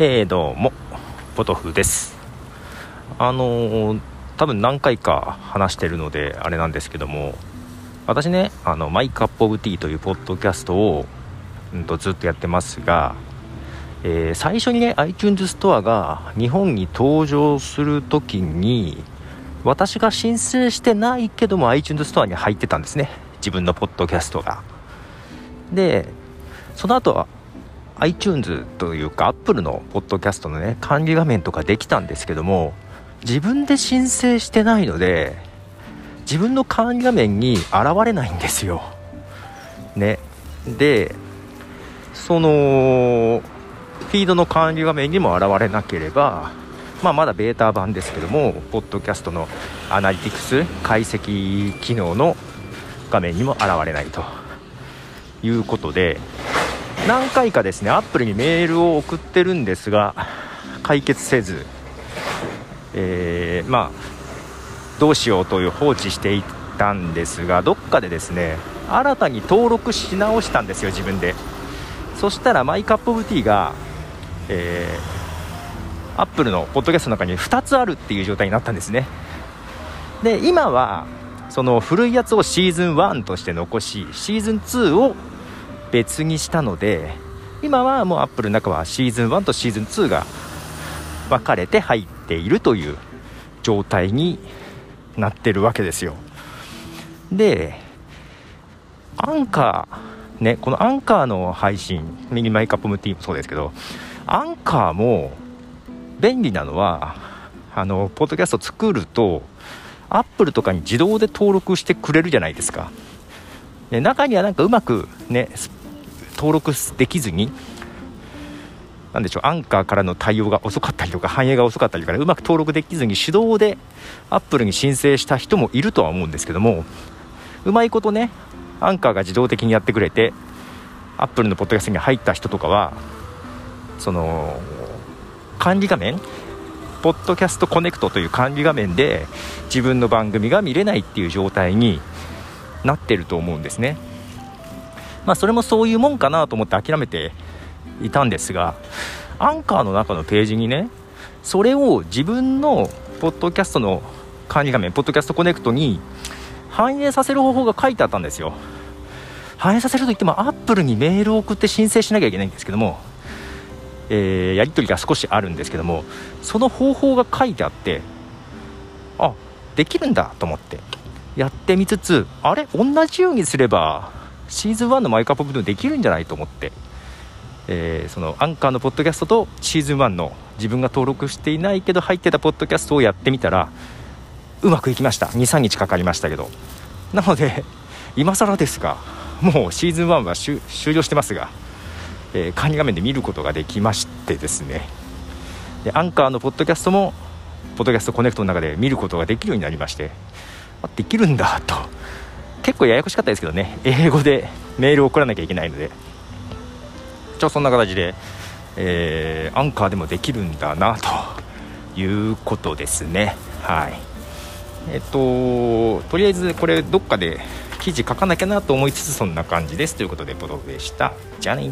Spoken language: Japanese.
えー、どうもポトフです。あのー、多分何回か話してるのであれなんですけども私ねあのマイカップオブティーというポッドキャストを、うん、とずっとやってますが、えー、最初にね iTunes ストアが日本に登場する時に私が申請してないけども iTunes ストアに入ってたんですね。自分のポッドキャストが。でその後は iTunes というか Apple のポッドキャストのね管理画面とかできたんですけども自分で申請してないので自分の管理画面に現れないんですよ。ね。でそのフィードの管理画面にも現れなければまあ、まだベータ版ですけども、ポッドキャストのアナリティクス解析機能の画面にも現れないということで、何回かですねアップルにメールを送ってるんですが解決せず、えー、まあどうしようという放置していたんですがどっかでですね新たに登録し直したんですよ自分で。そしたらマイカップオブティーが、えー、アップルのポッドキャストの中に2つあるっていう状態になったんですね。で今はその古いやつをシーズン1として残しシーズン2を別にしたので今はもうアップルの中はシーズン1とシーズン2が分かれて入っているという状態になってるわけですよ。でアンカーねこのアンカーの配信ミニマイカップムティーもそうですけどアンカーも便利なのはあのポッドキャスト作るとアップルとかに自動で登録してくれるじゃないですか。で中にはなんかうまくね登録できずになでしょうアンカーからの対応が遅かったりとか反映が遅かったりとか、うまく登録できずに手動でアップルに申請した人もいるとは思うんですけどもうまいことねアンカーが自動的にやってくれてアップルのポッドキャストに入った人とかはその管理画面ポッドキャストコネクトという管理画面で自分の番組が見れないっていう状態になってると思うんですね。まあ、それもそういうもんかなと思って諦めていたんですがアンカーの中のページにねそれを自分のポッドキャストの管理画面ポッドキャストコネクトに反映させる方法が書いてあったんですよ。反映させるといってもアップルにメールを送って申請しなきゃいけないんですけども、えー、やり取りが少しあるんですけどもその方法が書いてあってあできるんだと思ってやってみつつあれ同じようにすればシーズン1のマイクアップ部分できるんじゃないと思って、えー、そのアンカーのポッドキャストとシーズン1の自分が登録していないけど入ってたポッドキャストをやってみたらうまくいきました。23日かかりましたけど。なので 今更ですがもうシーズン1は終了してますが、えー、管理画面で見ることができましてですね。でアンカーのポッドキャストもポッドキャストコネクトの中で見ることができるようになりましてできるんだと。結構ややこしかったですけどね。英語でメールを送らなきゃいけないので。一応そんな形で、えー、アンカーでもできるんだなということですね。はい。えっととりあえずこれどっかで記事書かなきゃなと思いつつそんな感じです。ということでボドでした。じゃあね。